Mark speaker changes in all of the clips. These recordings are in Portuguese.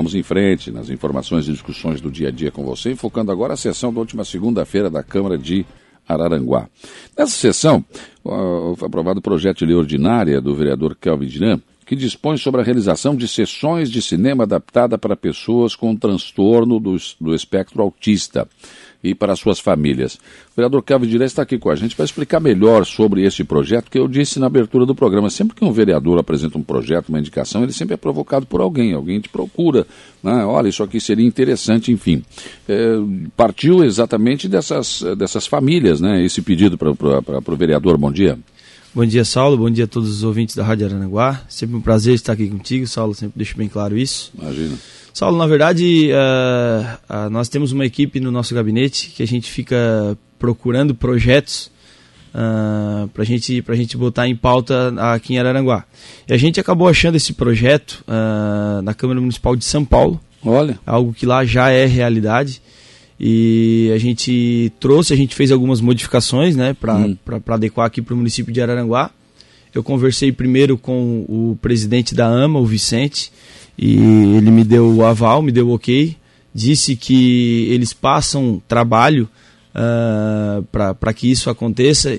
Speaker 1: Vamos em frente nas informações e discussões do dia a dia com você, focando agora a sessão da última segunda-feira da Câmara de Araranguá. Nessa sessão, foi aprovado o projeto de lei ordinária do vereador Kelvin Dinan, que dispõe sobre a realização de sessões de cinema adaptada para pessoas com transtorno do, do espectro autista e para suas famílias. O vereador Kelvin Diré está aqui com a gente para explicar melhor sobre esse projeto, que eu disse na abertura do programa. Sempre que um vereador apresenta um projeto, uma indicação, ele sempre é provocado por alguém, alguém te procura. Né? Olha, isso aqui seria interessante, enfim. É, partiu exatamente dessas, dessas famílias, né? Esse pedido para o vereador. Bom dia.
Speaker 2: Bom dia, Saulo. Bom dia a todos os ouvintes da Rádio Aranaguá. Sempre um prazer estar aqui contigo, Saulo. Sempre deixo bem claro isso.
Speaker 1: Imagina.
Speaker 2: Saulo, na verdade, uh, uh, nós temos uma equipe no nosso gabinete que a gente fica procurando projetos uh, para gente, a gente botar em pauta aqui em Araranguá. E a gente acabou achando esse projeto uh, na Câmara Municipal de São Paulo.
Speaker 1: Olha.
Speaker 2: Algo que lá já é realidade. E a gente trouxe, a gente fez algumas modificações né, para hum. adequar aqui para o município de Araranguá. Eu conversei primeiro com o presidente da AMA, o Vicente, e ele me deu o aval, me deu ok. Disse que eles passam trabalho uh, ah, para que isso aconteça.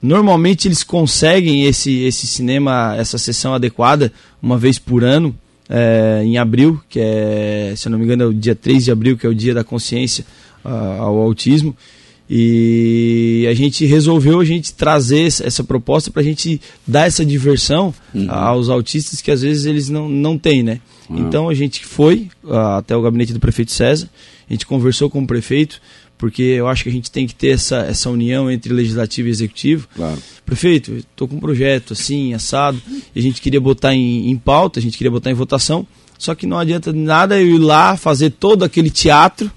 Speaker 2: Normalmente eles conseguem esse, esse cinema, essa sessão adequada, uma vez por ano é, em abril, que é, se eu não me engano, é o dia 3 de abril, que é o dia da consciência uh, ao autismo. E a gente resolveu a gente trazer essa proposta para a gente dar essa diversão uhum. aos autistas que às vezes eles não, não têm, né? Uhum. Então a gente foi uh, até o gabinete do prefeito César, a gente conversou com o prefeito, porque eu acho que a gente tem que ter essa, essa união entre legislativo e executivo.
Speaker 1: Claro.
Speaker 2: Prefeito, estou com um projeto assim, assado, e a gente queria botar em, em pauta, a gente queria botar em votação, só que não adianta nada eu ir lá fazer todo aquele teatro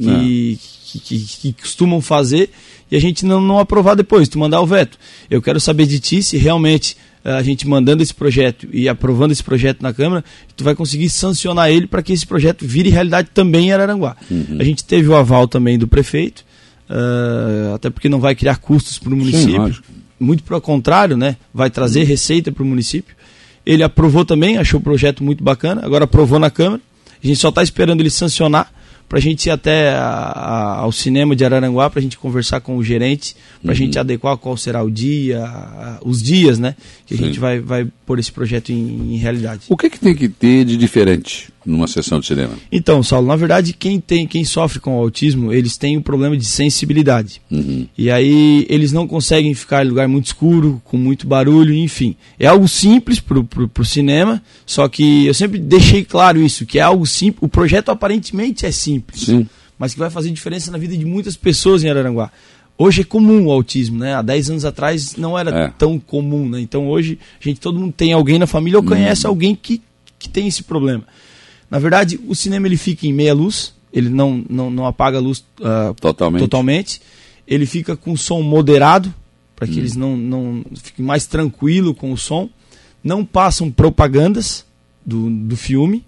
Speaker 2: que, que, que, que, costumam fazer e a gente não, não aprovar depois, tu mandar o veto. Eu quero saber de ti se realmente a gente mandando esse projeto e aprovando esse projeto na Câmara, tu vai conseguir sancionar ele para que esse projeto vire realidade também em Araranguá. Uhum. A gente teve o aval também do prefeito, uh, até porque não vai criar custos para o município. Sim, muito pelo contrário, né? vai trazer uhum. receita para o município. Ele aprovou também, achou o projeto muito bacana, agora aprovou na Câmara. A gente só está esperando ele sancionar para a gente ir até a, a, ao cinema de Araranguá, para a gente conversar com o gerente, para a uhum. gente adequar qual será o dia, a, os dias, né? Que a Sim. gente vai, vai pôr esse projeto em, em realidade.
Speaker 1: O que, que tem que ter de diferente numa sessão de cinema?
Speaker 2: Então, Saulo, na verdade, quem tem, quem sofre com o autismo, eles têm um problema de sensibilidade. Uhum. E aí eles não conseguem ficar em lugar muito escuro, com muito barulho, enfim. É algo simples pro, pro, pro cinema, só que eu sempre deixei claro isso, que é algo simples. O projeto aparentemente é simples,
Speaker 1: Sim.
Speaker 2: mas que vai fazer diferença na vida de muitas pessoas em Araranguá. Hoje é comum o autismo, né? Há 10 anos atrás não era é. tão comum, né? Então hoje, a gente, todo mundo tem alguém na família ou conhece uhum. alguém que, que tem esse problema. Na verdade, o cinema ele fica em meia luz, ele não, não, não apaga a luz uh,
Speaker 1: totalmente.
Speaker 2: totalmente. Ele fica com som moderado, para que hum. eles não, não fiquem mais tranquilo com o som. Não passam propagandas do, do filme.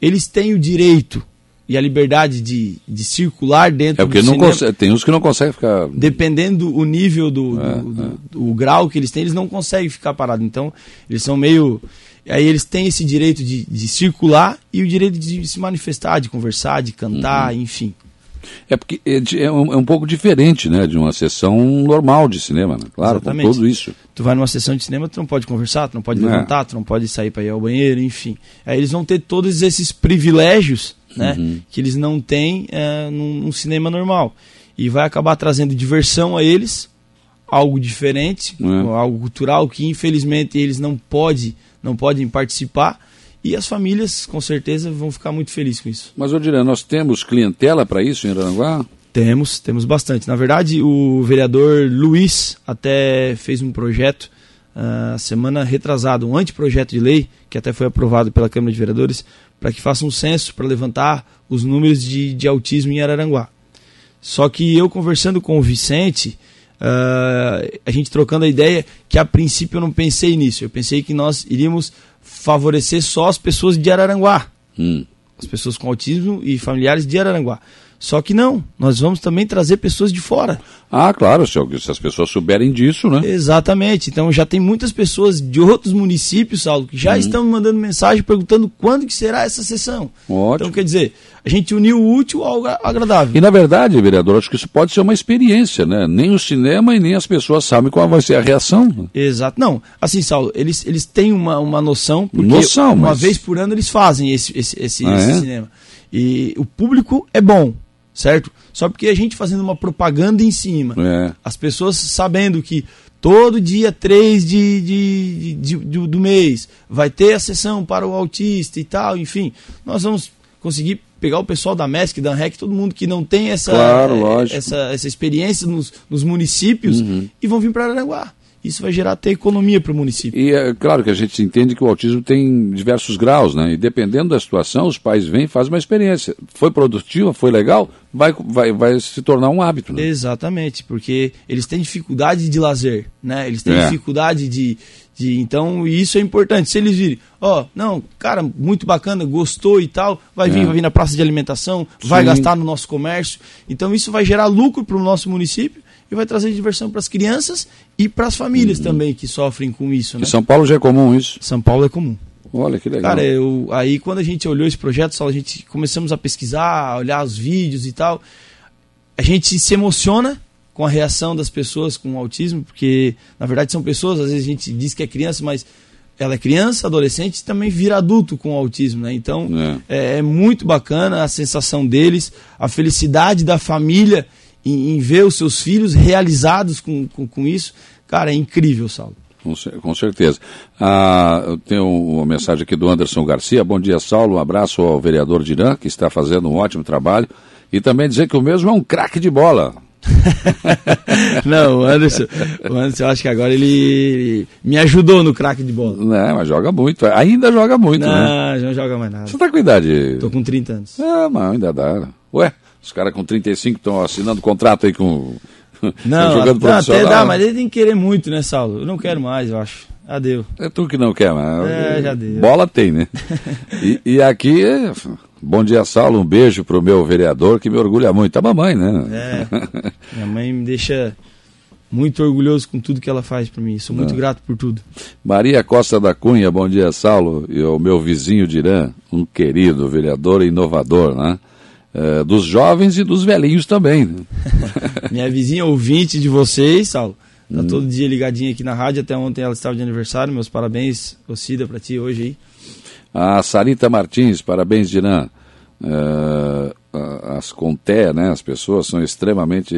Speaker 2: Eles têm o direito e a liberdade de, de circular dentro
Speaker 1: é porque
Speaker 2: do
Speaker 1: não consegue, tem uns que não conseguem ficar
Speaker 2: dependendo o nível do, é, do, do, é. do, o grau que eles têm eles não conseguem ficar parados então eles são meio Aí eles têm esse direito de, de circular e o direito de se manifestar, de conversar, de cantar, uhum. enfim.
Speaker 1: É porque é, é, um, é, um, pouco diferente, né, de uma sessão normal de cinema, né? claro, Exatamente. com tudo isso.
Speaker 2: Tu vai numa sessão de cinema, tu não pode conversar, tu não pode é. levantar, tu não pode sair para ir ao banheiro, enfim. Aí eles vão ter todos esses privilégios, né, uhum. que eles não têm é, num, num, cinema normal. E vai acabar trazendo diversão a eles, algo diferente, é. algo cultural que infelizmente eles não podem não podem participar. E as famílias, com certeza, vão ficar muito felizes com isso.
Speaker 1: Mas, Odirã, nós temos clientela para isso em Aranguá?
Speaker 2: Temos, temos bastante. Na verdade, o vereador Luiz até fez um projeto uh, semana retrasada, um anteprojeto de lei, que até foi aprovado pela Câmara de Vereadores, para que faça um censo para levantar os números de, de autismo em Araranguá. Só que eu conversando com o Vicente, uh, a gente trocando a ideia que a princípio eu não pensei nisso. Eu pensei que nós iríamos favorecer só as pessoas de Araranguá. Hum. As pessoas com autismo e familiares de Araranguá. Só que não, nós vamos também trazer pessoas de fora.
Speaker 1: Ah, claro, se, se as pessoas souberem disso, né?
Speaker 2: Exatamente. Então já tem muitas pessoas de outros municípios, Saulo, que já uhum. estão mandando mensagem perguntando quando que será essa sessão. Ótimo. Então, quer dizer, a gente uniu o útil ao agradável.
Speaker 1: E na verdade, vereador, acho que isso pode ser uma experiência, né? Nem o cinema e nem as pessoas sabem qual vai ser a reação.
Speaker 2: Exato. Não, assim, Saulo, eles, eles têm uma, uma noção, porque
Speaker 1: noção,
Speaker 2: uma mas... vez por ano eles fazem esse, esse, esse, ah, esse é? cinema. E o público é bom certo? Só porque a gente fazendo uma propaganda em cima, é. as pessoas sabendo que todo dia 3 de, de, de, de, do mês vai ter a sessão para o autista e tal, enfim, nós vamos conseguir pegar o pessoal da MESC, da REC, todo mundo que não tem essa,
Speaker 1: claro,
Speaker 2: essa, essa experiência nos, nos municípios uhum. e vão vir para Aranguá isso vai gerar até economia para o município.
Speaker 1: E é claro que a gente entende que o autismo tem diversos graus, né? E dependendo da situação, os pais vêm e fazem uma experiência. Foi produtiva, foi legal, vai, vai, vai se tornar um hábito. Né?
Speaker 2: Exatamente, porque eles têm dificuldade de lazer, né? Eles têm é. dificuldade de, de. Então, isso é importante. Se eles virem, ó, oh, não, cara, muito bacana, gostou e tal, vai vir, é. vai vir na praça de alimentação, Sim. vai gastar no nosso comércio. Então, isso vai gerar lucro para o nosso município e vai trazer diversão para as crianças e para as famílias uhum. também que sofrem com isso. Né?
Speaker 1: Em São Paulo já é comum isso?
Speaker 2: São Paulo é comum.
Speaker 1: Olha que legal.
Speaker 2: Cara, eu, aí quando a gente olhou esse projeto, só a gente começamos a pesquisar, a olhar os vídeos e tal, a gente se emociona com a reação das pessoas com autismo, porque na verdade são pessoas, às vezes a gente diz que é criança, mas ela é criança, adolescente e também vira adulto com autismo, né? Então é. É, é muito bacana a sensação deles, a felicidade da família em, em ver os seus filhos realizados com, com, com isso, cara, é incrível, Saulo.
Speaker 1: Com, certeza. Ah, eu tenho uma mensagem aqui do Anderson Garcia. Bom dia, Saulo. Um abraço ao vereador Dirã, que está fazendo um ótimo trabalho. E também dizer que o mesmo é um craque de bola.
Speaker 2: não, o Anderson, o Anderson, eu acho que agora ele me ajudou no craque de bola.
Speaker 1: Não, mas joga muito. Ainda joga muito,
Speaker 2: não,
Speaker 1: né?
Speaker 2: Não, não joga mais nada.
Speaker 1: Você tá com idade?
Speaker 2: Tô com 30 anos.
Speaker 1: Ah, mas ainda dá. Ué, os caras com 35 estão assinando contrato aí com.
Speaker 2: Não, jogando não, até dá, mas ele tem que querer muito, né, Saulo? Eu não quero mais, eu acho. Adeus.
Speaker 1: É tu que não quer, mas.
Speaker 2: É, já deu.
Speaker 1: Bola tem, né? e, e, aqui, bom dia, Saulo. Um beijo pro meu vereador que me orgulha muito. A mamãe, né?
Speaker 2: É. Minha mãe me deixa muito orgulhoso com tudo que ela faz para mim. Sou muito não. grato por tudo.
Speaker 1: Maria Costa da Cunha, bom dia, Saulo. E o meu vizinho de Irã, um querido vereador e inovador, né? É, dos jovens e dos velhinhos também. Né?
Speaker 2: Minha vizinha ouvinte de vocês, Saulo. Tá hum. todo dia ligadinha aqui na rádio, até ontem ela estava de aniversário. Meus parabéns, Ocida, para ti hoje aí.
Speaker 1: A Sarita Martins, parabéns, Dinan. Uh, as Conté, né, as pessoas são extremamente,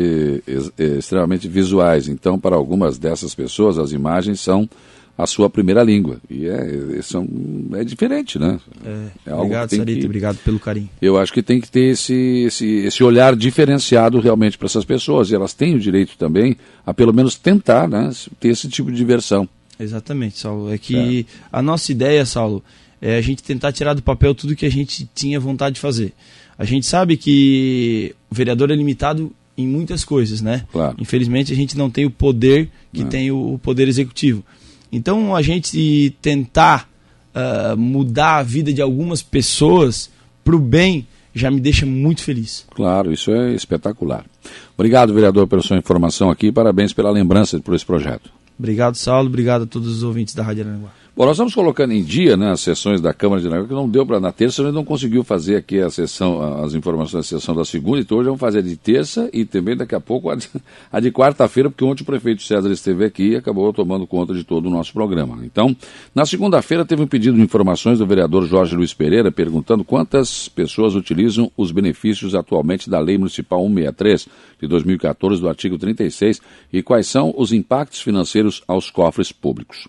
Speaker 1: extremamente visuais, então para algumas dessas pessoas as imagens são a sua primeira língua. E é, são, é diferente, né?
Speaker 2: É, é obrigado, Sarita, que, obrigado pelo carinho.
Speaker 1: Eu acho que tem que ter esse, esse, esse olhar diferenciado realmente para essas pessoas. E elas têm o direito também a pelo menos tentar né, ter esse tipo de diversão.
Speaker 2: Exatamente, Saulo. É que é. a nossa ideia, Saulo, é a gente tentar tirar do papel tudo que a gente tinha vontade de fazer. A gente sabe que o vereador é limitado em muitas coisas, né?
Speaker 1: Claro.
Speaker 2: Infelizmente a gente não tem o poder que não. tem o poder executivo. Então a gente tentar uh, mudar a vida de algumas pessoas para o bem já me deixa muito feliz.
Speaker 1: Claro, isso é espetacular. Obrigado, vereador, pela sua informação aqui parabéns pela lembrança por esse projeto.
Speaker 2: Obrigado, Saulo. Obrigado a todos os ouvintes da Rádio Aranguá.
Speaker 1: Bom, nós estamos colocando em dia né, as sessões da Câmara de Aranaguá, que não deu para na terça, a gente não conseguiu fazer aqui a sessão, as informações da sessão da segunda, então hoje vamos fazer de terça e também daqui a pouco a de, de quarta-feira, porque ontem o prefeito César esteve aqui e acabou tomando conta de todo o nosso programa. Então, na segunda-feira teve um pedido de informações do vereador Jorge Luiz Pereira, perguntando quantas pessoas utilizam os benefícios atualmente da Lei Municipal 163 de 2014, do artigo 36, e quais são os impactos financeiros aos cofres públicos.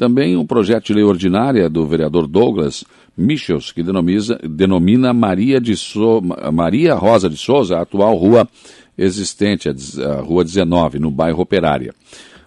Speaker 1: Também um projeto de lei ordinária do vereador Douglas Michels, que denomina, denomina Maria, de so, Maria Rosa de Souza, a atual rua existente, a, Rua 19, no bairro Operária.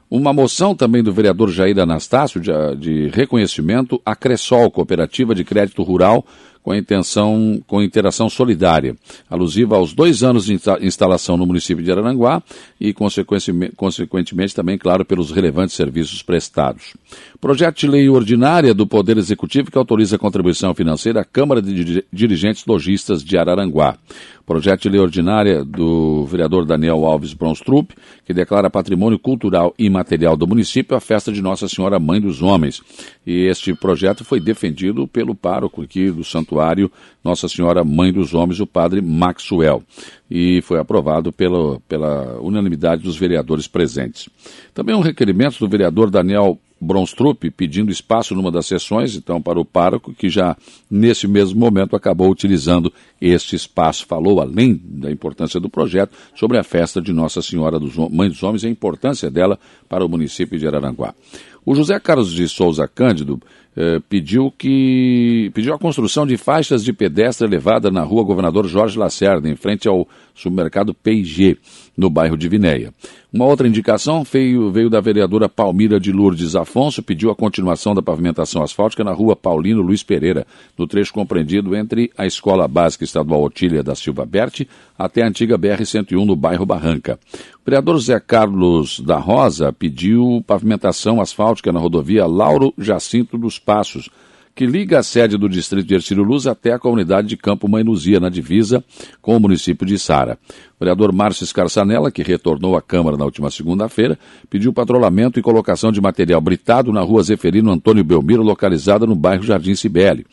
Speaker 1: Uma moção também do vereador Jair Anastácio de, de reconhecimento à Cressol, Cooperativa de Crédito Rural, com a intenção, com interação solidária, alusiva aos dois anos de instalação no município de Araranguá e, consequentemente, também, claro, pelos relevantes serviços prestados. Projeto de lei ordinária do Poder Executivo que autoriza a contribuição financeira à Câmara de Dirigentes Logistas de Araranguá. Projeto de lei ordinária do vereador Daniel Alves Bronstrup, que declara patrimônio cultural e material do município a festa de Nossa Senhora Mãe dos Homens. E este projeto foi defendido pelo pároco aqui do santuário Nossa Senhora Mãe dos Homens, o padre Maxwell. E foi aprovado pela, pela unanimidade dos vereadores presentes. Também um requerimento do vereador Daniel Bronstrup pedindo espaço numa das sessões, então, para o pároco, que já nesse mesmo momento acabou utilizando este espaço. Falou, além da importância do projeto, sobre a festa de Nossa Senhora dos Mãe dos Homens e a importância dela para o município de Araranguá. O José Carlos de Souza Cândido eh, pediu que pediu a construção de faixas de pedestre elevada na rua Governador Jorge Lacerda, em frente ao supermercado P&G, no bairro de Vinéia. Uma outra indicação veio, veio da vereadora Palmira de Lourdes Afonso, pediu a continuação da pavimentação asfáltica na rua Paulino Luiz Pereira, no trecho compreendido entre a Escola Básica Estadual Otília da Silva Berti até a antiga BR-101 no bairro Barranca. O vereador Zé Carlos da Rosa pediu pavimentação asfáltica na rodovia Lauro Jacinto dos Passos, que liga a sede do distrito de Ercílio Luz até a comunidade de Campo Mainuzia, na divisa com o município de Sara. O vereador Márcio Scarçanella, que retornou à Câmara na última segunda-feira, pediu patrulhamento e colocação de material britado na rua Zeferino Antônio Belmiro, localizada no bairro Jardim Cibele.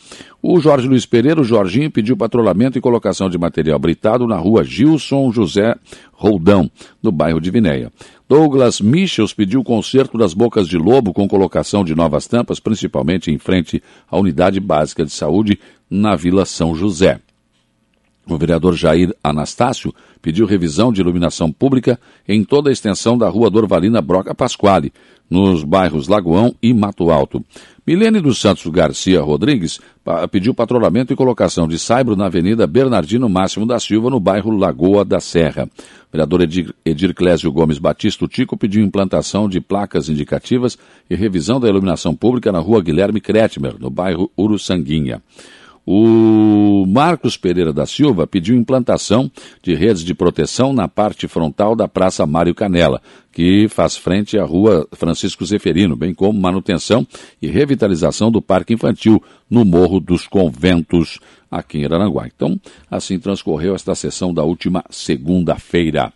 Speaker 1: O Jorge Luiz Pereira, o Jorginho, pediu patrulhamento e colocação de material britado na rua Gilson José Roldão, no bairro de Vinéia. Douglas Michels pediu conserto das bocas de lobo com colocação de novas tampas, principalmente em frente à unidade básica de saúde na Vila São José. O vereador Jair Anastácio pediu revisão de iluminação pública em toda a extensão da rua Dorvalina Broca Pasquale, nos bairros Lagoão e Mato Alto. Milene dos Santos Garcia Rodrigues pediu patrulhamento e colocação de saibro na Avenida Bernardino Máximo da Silva, no bairro Lagoa da Serra. O vereador Edir, Edir Clésio Gomes Batista Tico pediu implantação de placas indicativas e revisão da iluminação pública na rua Guilherme Kretmer, no bairro Uruçanguinha. O Marcos Pereira da Silva pediu implantação de redes de proteção na parte frontal da Praça Mário Canela, que faz frente à Rua Francisco Zeferino, bem como manutenção e revitalização do Parque Infantil no Morro dos Conventos, aqui em Aranguá. Então, assim transcorreu esta sessão da última segunda-feira.